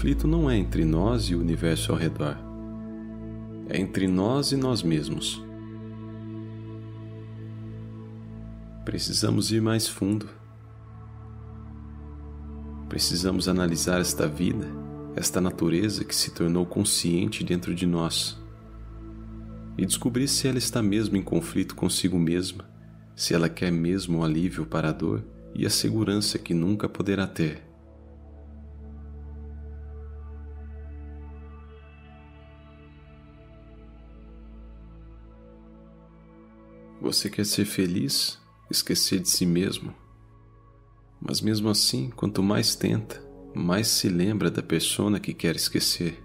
conflito não é entre nós e o universo ao redor, é entre nós e nós mesmos. Precisamos ir mais fundo. Precisamos analisar esta vida, esta natureza que se tornou consciente dentro de nós e descobrir se ela está mesmo em conflito consigo mesma, se ela quer mesmo o alívio para a dor e a segurança que nunca poderá ter. Você quer ser feliz, esquecer de si mesmo. Mas mesmo assim, quanto mais tenta, mais se lembra da persona que quer esquecer.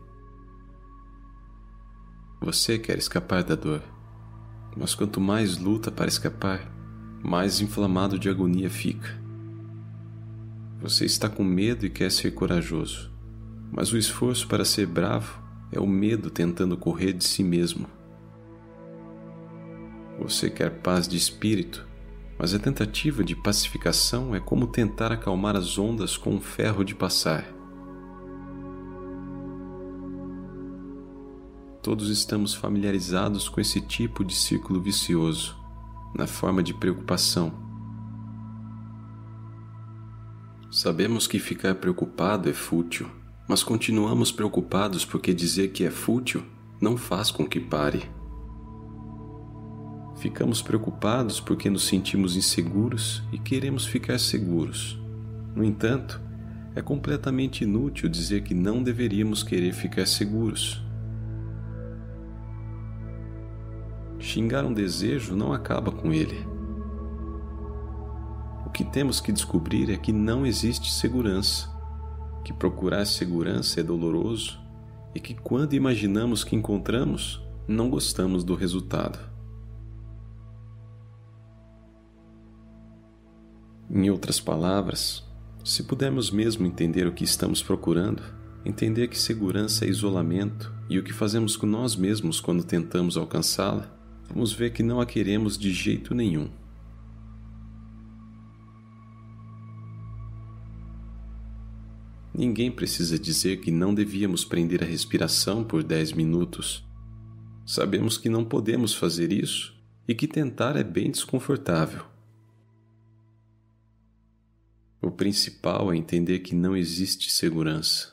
Você quer escapar da dor, mas quanto mais luta para escapar, mais inflamado de agonia fica. Você está com medo e quer ser corajoso, mas o esforço para ser bravo é o medo tentando correr de si mesmo. Você quer paz de espírito, mas a tentativa de pacificação é como tentar acalmar as ondas com um ferro de passar. Todos estamos familiarizados com esse tipo de círculo vicioso, na forma de preocupação. Sabemos que ficar preocupado é fútil, mas continuamos preocupados porque dizer que é fútil não faz com que pare. Ficamos preocupados porque nos sentimos inseguros e queremos ficar seguros. No entanto, é completamente inútil dizer que não deveríamos querer ficar seguros. Xingar um desejo não acaba com ele. O que temos que descobrir é que não existe segurança, que procurar segurança é doloroso e que quando imaginamos que encontramos, não gostamos do resultado. Em outras palavras, se pudermos mesmo entender o que estamos procurando, entender que segurança é isolamento e o que fazemos com nós mesmos quando tentamos alcançá-la, vamos ver que não a queremos de jeito nenhum. Ninguém precisa dizer que não devíamos prender a respiração por 10 minutos. Sabemos que não podemos fazer isso e que tentar é bem desconfortável. O principal é entender que não existe segurança.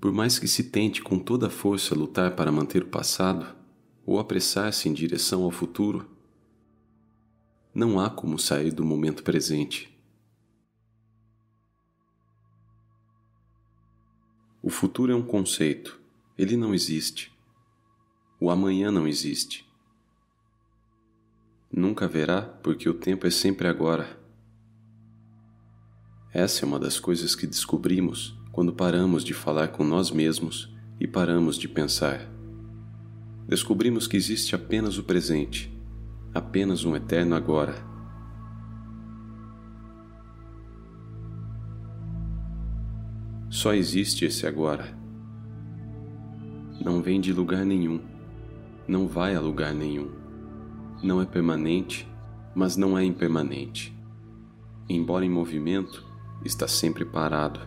Por mais que se tente com toda a força lutar para manter o passado ou apressar-se em direção ao futuro, não há como sair do momento presente. O futuro é um conceito, ele não existe. O amanhã não existe. Nunca haverá, porque o tempo é sempre agora. Essa é uma das coisas que descobrimos quando paramos de falar com nós mesmos e paramos de pensar. Descobrimos que existe apenas o presente, apenas um eterno agora. Só existe esse agora. Não vem de lugar nenhum, não vai a lugar nenhum não é permanente, mas não é impermanente. Embora em movimento, está sempre parado.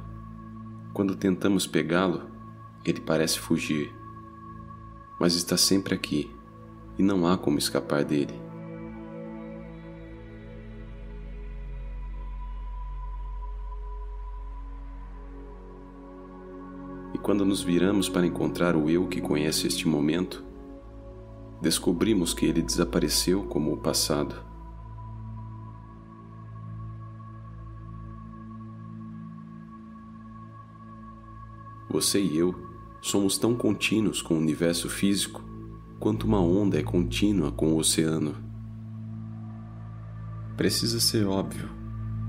Quando tentamos pegá-lo, ele parece fugir, mas está sempre aqui e não há como escapar dele. E quando nos viramos para encontrar o eu que conhece este momento, descobrimos que ele desapareceu como o passado. Você e eu somos tão contínuos com o universo físico quanto uma onda é contínua com o oceano. Precisa ser óbvio,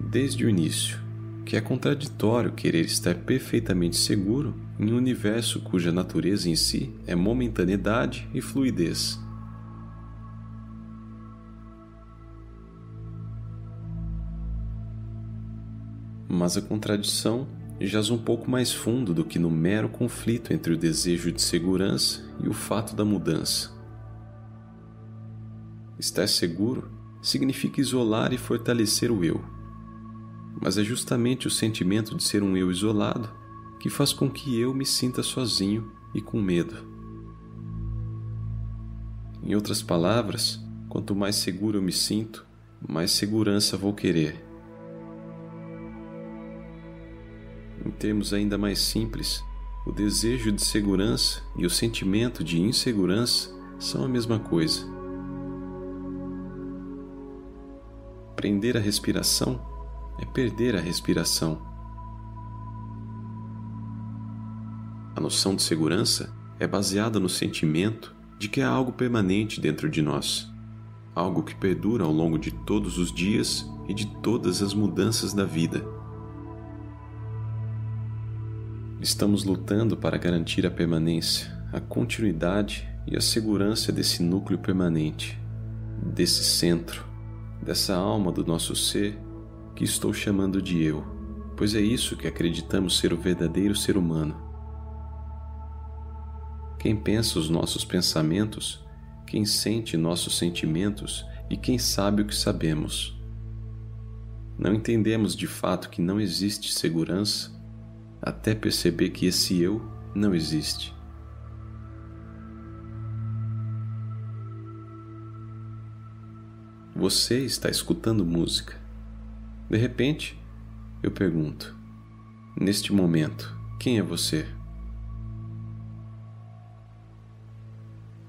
desde o início, que é contraditório querer estar perfeitamente seguro em um universo cuja natureza em si é momentaneidade e fluidez. Mas a contradição jaz um pouco mais fundo do que no mero conflito entre o desejo de segurança e o fato da mudança. Estar seguro significa isolar e fortalecer o eu. mas é justamente o sentimento de ser um eu isolado que faz com que eu me sinta sozinho e com medo. Em outras palavras, quanto mais seguro eu me sinto, mais segurança vou querer. Em termos ainda mais simples, o desejo de segurança e o sentimento de insegurança são a mesma coisa. Prender a respiração é perder a respiração. Noção de segurança é baseada no sentimento de que há algo permanente dentro de nós, algo que perdura ao longo de todos os dias e de todas as mudanças da vida. Estamos lutando para garantir a permanência, a continuidade e a segurança desse núcleo permanente, desse centro, dessa alma do nosso ser que estou chamando de eu, pois é isso que acreditamos ser o verdadeiro ser humano. Quem pensa os nossos pensamentos, quem sente nossos sentimentos e quem sabe o que sabemos. Não entendemos de fato que não existe segurança até perceber que esse eu não existe. Você está escutando música. De repente, eu pergunto: neste momento, quem é você?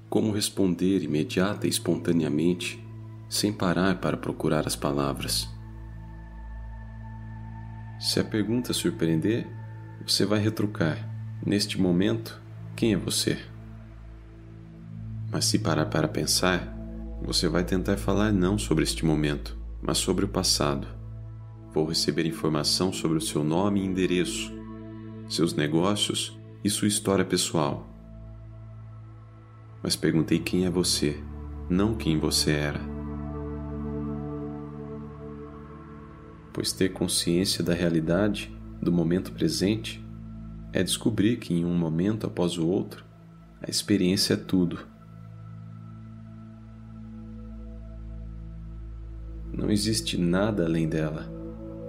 Como responder imediata e espontaneamente, sem parar para procurar as palavras? Se a pergunta surpreender, você vai retrucar: neste momento, quem é você? Mas se parar para pensar, você vai tentar falar não sobre este momento, mas sobre o passado. Vou receber informação sobre o seu nome e endereço, seus negócios e sua história pessoal. Mas perguntei quem é você, não quem você era. Pois ter consciência da realidade do momento presente é descobrir que em um momento após o outro, a experiência é tudo. Não existe nada além dela,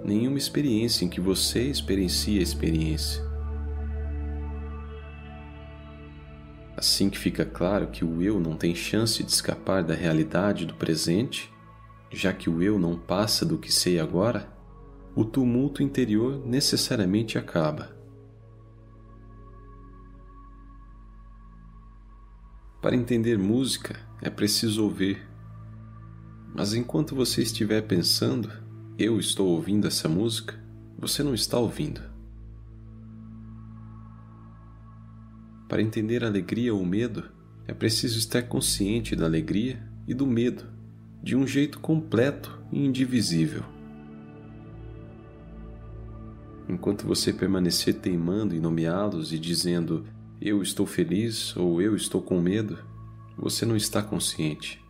nenhuma experiência em que você experiencia a experiência. Assim que fica claro que o eu não tem chance de escapar da realidade do presente, já que o eu não passa do que sei agora, o tumulto interior necessariamente acaba. Para entender música é preciso ouvir. Mas enquanto você estiver pensando, eu estou ouvindo essa música, você não está ouvindo. Para entender a alegria ou medo, é preciso estar consciente da alegria e do medo, de um jeito completo e indivisível. Enquanto você permanecer teimando em nomeá-los e dizendo eu estou feliz ou eu estou com medo, você não está consciente.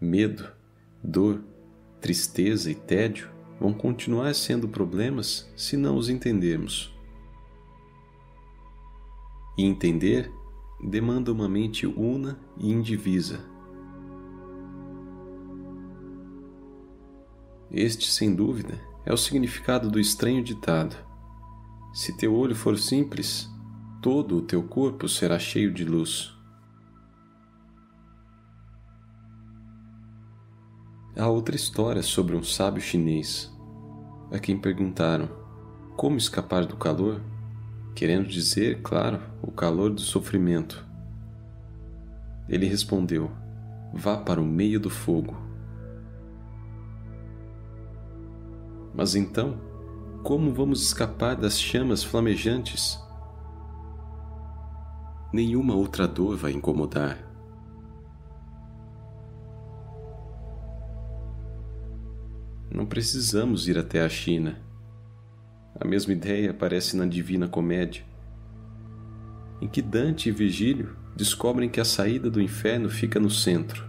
Medo, dor, tristeza e tédio vão continuar sendo problemas se não os entendermos. E entender demanda uma mente una e indivisa Este, sem dúvida, é o significado do estranho ditado: Se teu olho for simples, todo o teu corpo será cheio de luz. Há outra história sobre um sábio chinês, a quem perguntaram como escapar do calor, querendo dizer, claro, o calor do sofrimento. Ele respondeu: Vá para o meio do fogo. Mas então, como vamos escapar das chamas flamejantes? Nenhuma outra dor vai incomodar. Não precisamos ir até a China. A mesma ideia aparece na Divina Comédia, em que Dante e Virgílio descobrem que a saída do inferno fica no centro.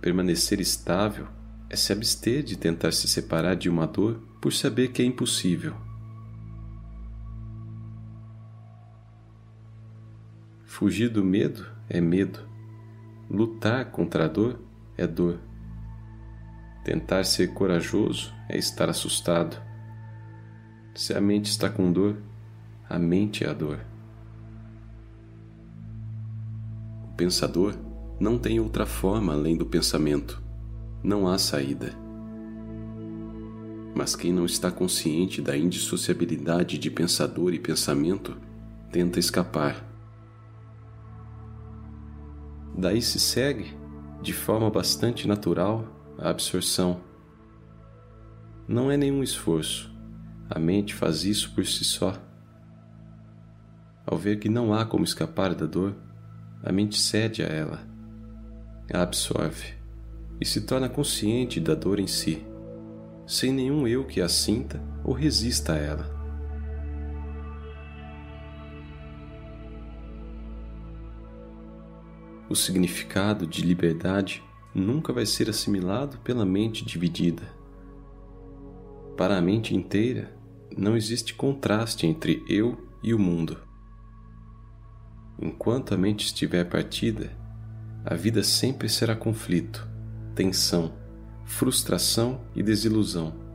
Permanecer estável é se abster de tentar se separar de uma dor por saber que é impossível. Fugir do medo é medo. Lutar contra a dor é dor. Tentar ser corajoso é estar assustado. Se a mente está com dor, a mente é a dor. O pensador não tem outra forma além do pensamento. Não há saída. Mas quem não está consciente da indissociabilidade de pensador e pensamento tenta escapar. Daí se segue, de forma bastante natural, a absorção. Não é nenhum esforço, a mente faz isso por si só. Ao ver que não há como escapar da dor, a mente cede a ela, a absorve e se torna consciente da dor em si, sem nenhum eu que a sinta ou resista a ela. O significado de liberdade nunca vai ser assimilado pela mente dividida. Para a mente inteira, não existe contraste entre eu e o mundo. Enquanto a mente estiver partida, a vida sempre será conflito, tensão, frustração e desilusão.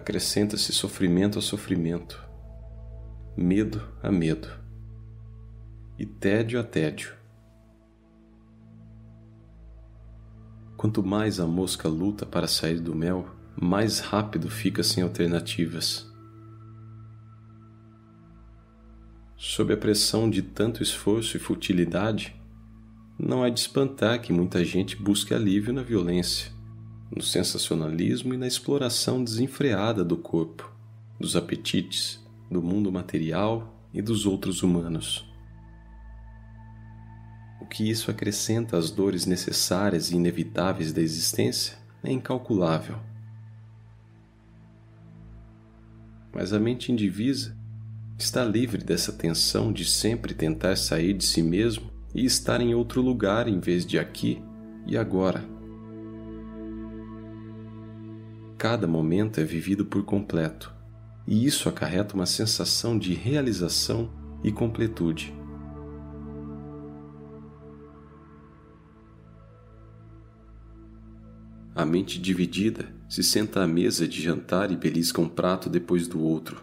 Acrescenta-se sofrimento a sofrimento, medo a medo e tédio a tédio. Quanto mais a mosca luta para sair do mel, mais rápido fica sem alternativas. Sob a pressão de tanto esforço e futilidade, não é de espantar que muita gente busque alívio na violência, no sensacionalismo e na exploração desenfreada do corpo, dos apetites, do mundo material e dos outros humanos que isso acrescenta às dores necessárias e inevitáveis da existência é incalculável. Mas a mente indivisa está livre dessa tensão de sempre tentar sair de si mesmo e estar em outro lugar em vez de aqui e agora. Cada momento é vivido por completo, e isso acarreta uma sensação de realização e completude. A mente dividida se senta à mesa de jantar e belisca um prato depois do outro.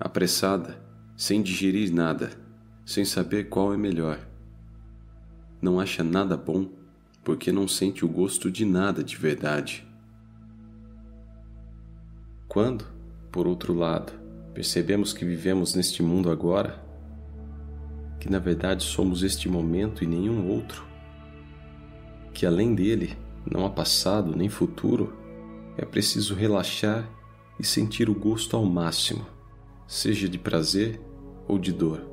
Apressada, sem digerir nada, sem saber qual é melhor. Não acha nada bom porque não sente o gosto de nada de verdade. Quando, por outro lado, percebemos que vivemos neste mundo agora, que na verdade somos este momento e nenhum outro, que além dele não há passado nem futuro, é preciso relaxar e sentir o gosto ao máximo, seja de prazer ou de dor.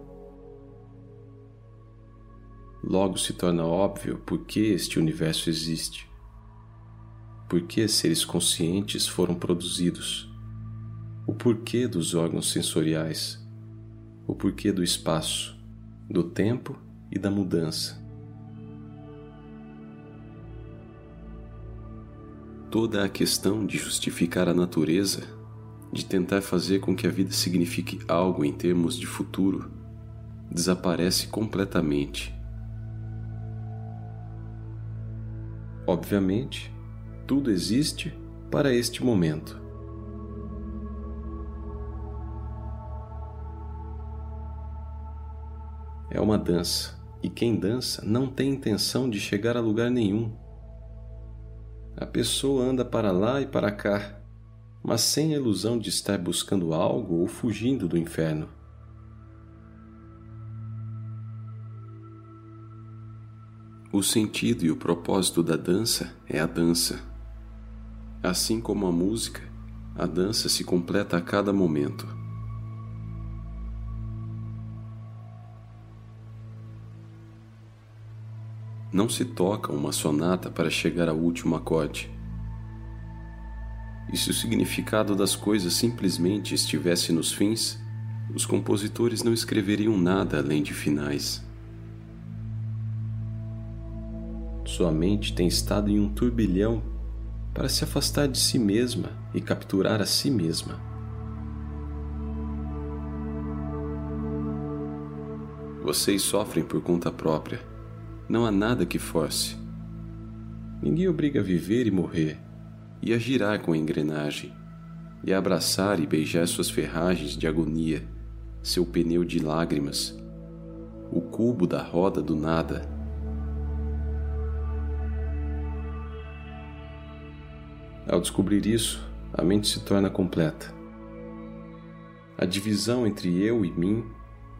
Logo se torna óbvio por que este universo existe, por que seres conscientes foram produzidos, o porquê dos órgãos sensoriais, o porquê do espaço, do tempo e da mudança. toda a questão de justificar a natureza, de tentar fazer com que a vida signifique algo em termos de futuro, desaparece completamente. Obviamente, tudo existe para este momento. É uma dança, e quem dança não tem intenção de chegar a lugar nenhum a pessoa anda para lá e para cá, mas sem a ilusão de estar buscando algo ou fugindo do inferno. O sentido e o propósito da dança é a dança. Assim como a música, a dança se completa a cada momento. Não se toca uma sonata para chegar ao último acorde. E se o significado das coisas simplesmente estivesse nos fins, os compositores não escreveriam nada além de finais. Sua mente tem estado em um turbilhão para se afastar de si mesma e capturar a si mesma. Vocês sofrem por conta própria. Não há nada que force. Ninguém obriga a viver e morrer, e a girar com a engrenagem, e a abraçar e beijar suas ferragens de agonia, seu pneu de lágrimas, o cubo da roda do nada. Ao descobrir isso, a mente se torna completa. A divisão entre eu e mim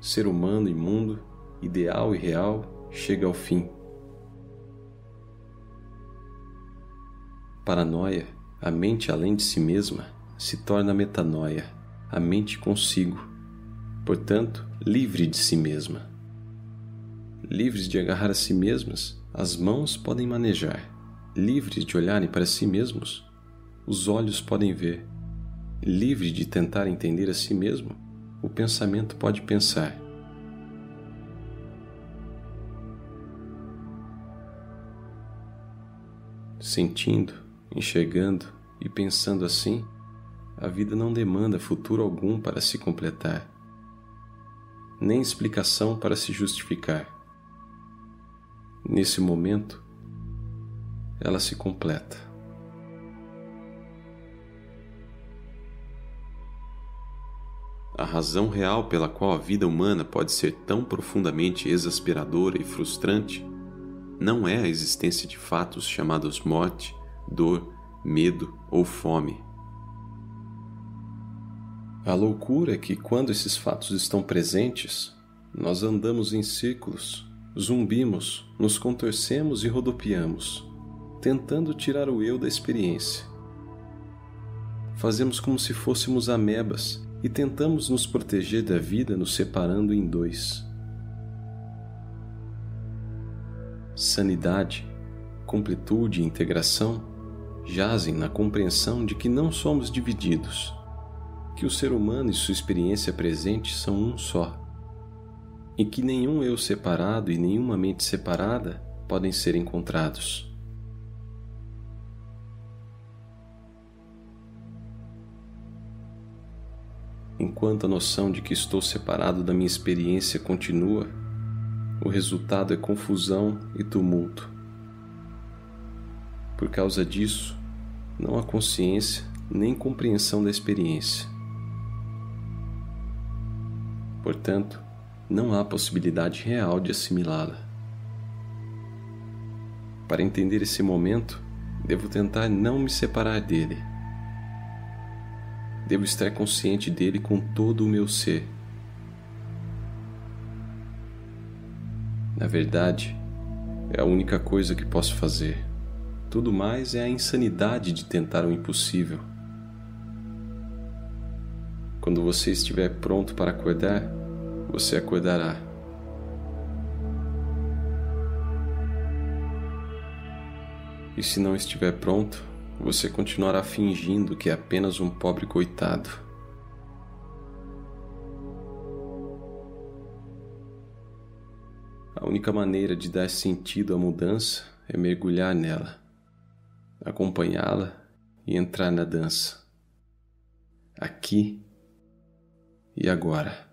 ser humano e mundo, ideal e real, chega ao fim. Paranoia, a mente além de si mesma, se torna metanoia, a mente consigo, portanto, livre de si mesma. Livres de agarrar a si mesmas, as mãos podem manejar. Livres de olharem para si mesmos, os olhos podem ver. Livre de tentar entender a si mesmo, o pensamento pode pensar. Sentindo, enxergando e pensando assim, a vida não demanda futuro algum para se completar, nem explicação para se justificar. Nesse momento, ela se completa. A razão real pela qual a vida humana pode ser tão profundamente exasperadora e frustrante não é a existência de fatos chamados morte, dor, medo ou fome. A loucura é que, quando esses fatos estão presentes, nós andamos em círculos, zumbimos, nos contorcemos e rodopiamos, tentando tirar o eu da experiência. Fazemos como se fôssemos amebas e tentamos nos proteger da vida nos separando em dois. Sanidade, completude e integração jazem na compreensão de que não somos divididos, que o ser humano e sua experiência presente são um só, e que nenhum eu separado e nenhuma mente separada podem ser encontrados. Enquanto a noção de que estou separado da minha experiência continua, o resultado é confusão e tumulto. Por causa disso, não há consciência nem compreensão da experiência. Portanto, não há possibilidade real de assimilá-la. Para entender esse momento, devo tentar não me separar dele Devo estar consciente dele com todo o meu ser. Verdade, é a única coisa que posso fazer. Tudo mais é a insanidade de tentar o impossível. Quando você estiver pronto para acordar, você acordará. E se não estiver pronto, você continuará fingindo que é apenas um pobre coitado. Única maneira de dar sentido à mudança é mergulhar nela, acompanhá-la e entrar na dança. Aqui e agora.